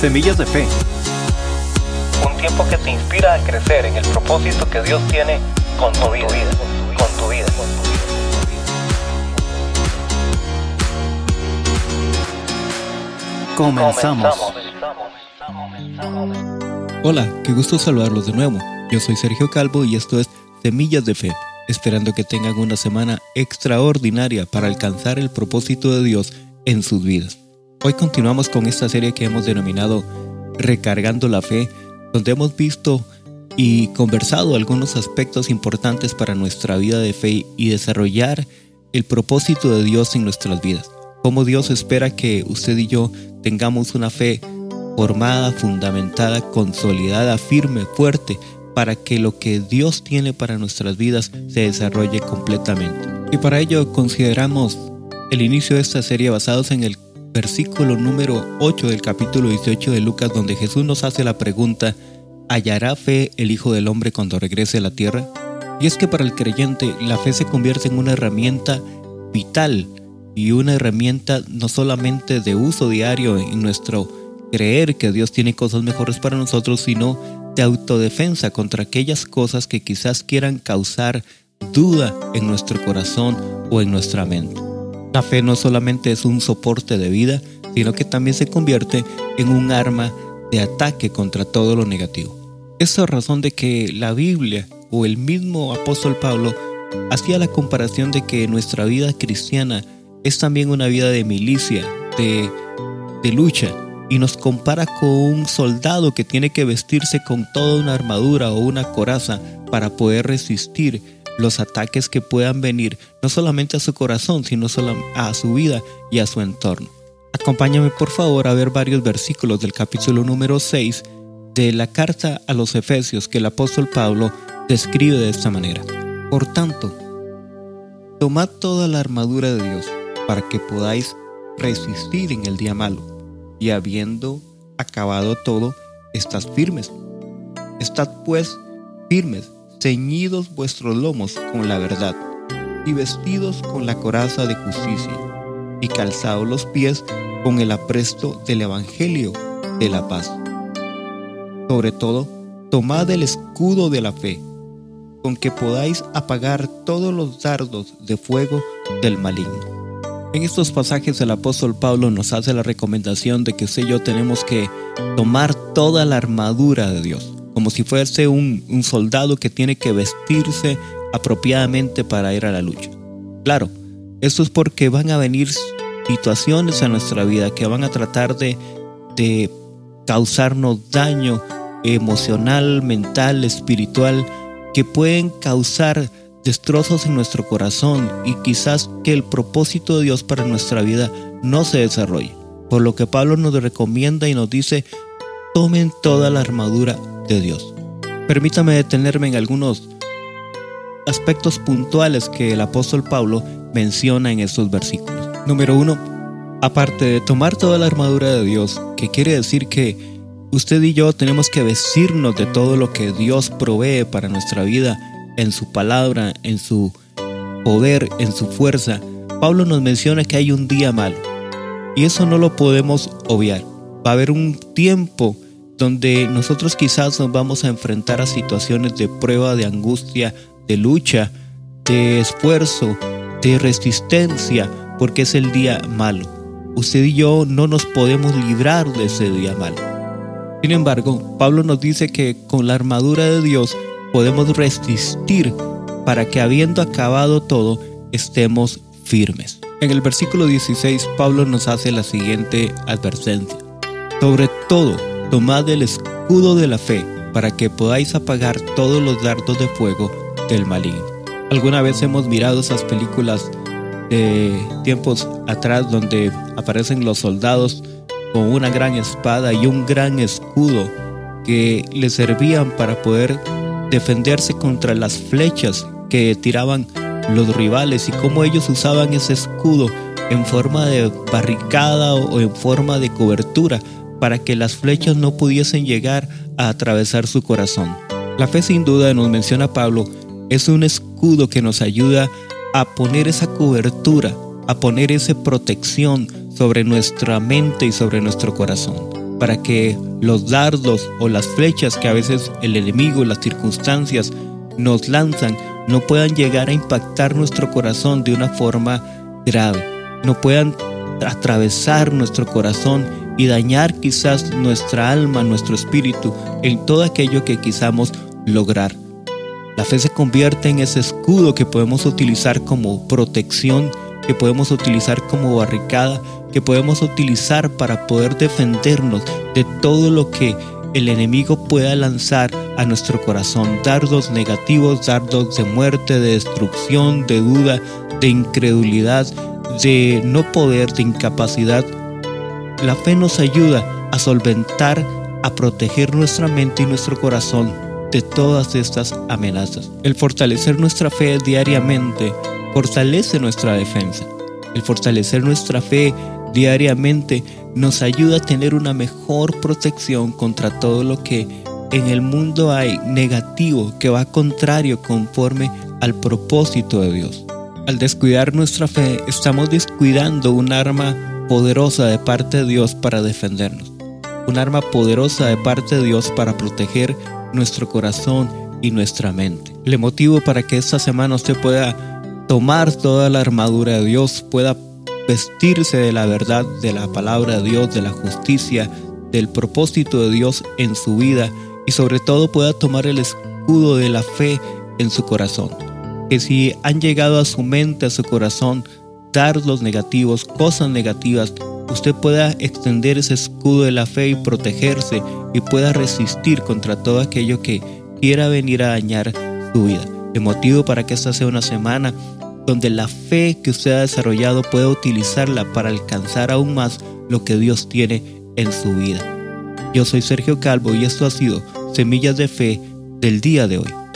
Semillas de Fe. Un tiempo que te inspira a crecer en el propósito que Dios tiene con tu vida. Con tu vida. Comenzamos. Hola, qué gusto saludarlos de nuevo. Yo soy Sergio Calvo y esto es Semillas de Fe, esperando que tengan una semana extraordinaria para alcanzar el propósito de Dios en sus vidas. Hoy continuamos con esta serie que hemos denominado Recargando la Fe, donde hemos visto y conversado algunos aspectos importantes para nuestra vida de fe y desarrollar el propósito de Dios en nuestras vidas. Cómo Dios espera que usted y yo tengamos una fe formada, fundamentada, consolidada, firme, fuerte, para que lo que Dios tiene para nuestras vidas se desarrolle completamente. Y para ello consideramos el inicio de esta serie basados en el versículo número 8 del capítulo 18 de Lucas, donde Jesús nos hace la pregunta, ¿hallará fe el Hijo del Hombre cuando regrese a la tierra? Y es que para el creyente la fe se convierte en una herramienta vital y una herramienta no solamente de uso diario en nuestro creer que Dios tiene cosas mejores para nosotros, sino de autodefensa contra aquellas cosas que quizás quieran causar duda en nuestro corazón o en nuestra mente. La fe no solamente es un soporte de vida, sino que también se convierte en un arma de ataque contra todo lo negativo. Esa razón de que la Biblia o el mismo apóstol Pablo hacía la comparación de que nuestra vida cristiana es también una vida de milicia, de, de lucha, y nos compara con un soldado que tiene que vestirse con toda una armadura o una coraza para poder resistir los ataques que puedan venir no solamente a su corazón, sino a su vida y a su entorno. Acompáñame por favor a ver varios versículos del capítulo número 6 de la carta a los Efesios que el apóstol Pablo describe de esta manera. Por tanto, tomad toda la armadura de Dios para que podáis resistir en el día malo y habiendo acabado todo, estad firmes. Estad pues firmes ceñidos vuestros lomos con la verdad, y vestidos con la coraza de justicia, y calzados los pies con el apresto del Evangelio de la paz. Sobre todo, tomad el escudo de la fe, con que podáis apagar todos los dardos de fuego del maligno. En estos pasajes el apóstol Pablo nos hace la recomendación de que usted y yo tenemos que tomar toda la armadura de Dios como si fuese un, soldado que tiene que vestirse apropiadamente para ir a la lucha. Claro, esto es porque van a venir situaciones a nuestra vida que van a tratar de, de causarnos daño emocional, mental, espiritual, que pueden causar destrozos en nuestro corazón y quizás que el propósito de Dios para nuestra vida no se desarrolle. Por lo que Pablo nos recomienda y nos dice, tomen toda la armadura de Dios. Permítame detenerme en algunos aspectos puntuales que el apóstol Pablo menciona en estos versículos. Número uno, aparte de tomar toda la armadura de Dios, que quiere decir que usted y yo tenemos que vestirnos de todo lo que Dios provee para nuestra vida, en su palabra, en su poder, en su fuerza, Pablo nos menciona que hay un día malo. Y eso no lo podemos obviar. Va a haber un tiempo donde nosotros quizás nos vamos a enfrentar a situaciones de prueba, de angustia, de lucha, de esfuerzo, de resistencia, porque es el día malo. Usted y yo no nos podemos librar de ese día malo. Sin embargo, Pablo nos dice que con la armadura de Dios podemos resistir para que habiendo acabado todo, estemos firmes. En el versículo 16, Pablo nos hace la siguiente advertencia. Sobre todo, Tomad el escudo de la fe para que podáis apagar todos los dardos de fuego del maligno. Alguna vez hemos mirado esas películas de tiempos atrás donde aparecen los soldados con una gran espada y un gran escudo que les servían para poder defenderse contra las flechas que tiraban los rivales y cómo ellos usaban ese escudo en forma de barricada o en forma de cobertura para que las flechas no pudiesen llegar a atravesar su corazón. La fe sin duda, nos menciona Pablo, es un escudo que nos ayuda a poner esa cobertura, a poner esa protección sobre nuestra mente y sobre nuestro corazón. para que los dardos o las flechas que a veces el enemigo, las circunstancias nos lanzan, no puedan llegar a impactar nuestro corazón de una forma grave, no puedan atravesar nuestro corazón y dañar quizás nuestra alma, nuestro espíritu, en todo aquello que quisamos lograr. La fe se convierte en ese escudo que podemos utilizar como protección, que podemos utilizar como barricada, que podemos utilizar para poder defendernos de todo lo que el enemigo pueda lanzar a nuestro corazón, dardos negativos, dardos de muerte, de destrucción, de duda, de incredulidad, de no poder, de incapacidad. La fe nos ayuda a solventar, a proteger nuestra mente y nuestro corazón de todas estas amenazas. El fortalecer nuestra fe diariamente fortalece nuestra defensa. El fortalecer nuestra fe diariamente nos ayuda a tener una mejor protección contra todo lo que en el mundo hay negativo que va contrario conforme al propósito de Dios. Al descuidar nuestra fe, estamos descuidando un arma poderosa de parte de Dios para defendernos. Un arma poderosa de parte de Dios para proteger nuestro corazón y nuestra mente. Le motivo para que esta semana usted pueda tomar toda la armadura de Dios, pueda vestirse de la verdad, de la palabra de Dios, de la justicia, del propósito de Dios en su vida y sobre todo pueda tomar el escudo de la fe en su corazón que si han llegado a su mente, a su corazón, dardos negativos, cosas negativas, usted pueda extender ese escudo de la fe y protegerse y pueda resistir contra todo aquello que quiera venir a dañar su vida. De motivo para que esta sea una semana donde la fe que usted ha desarrollado pueda utilizarla para alcanzar aún más lo que Dios tiene en su vida. Yo soy Sergio Calvo y esto ha sido Semillas de Fe del día de hoy.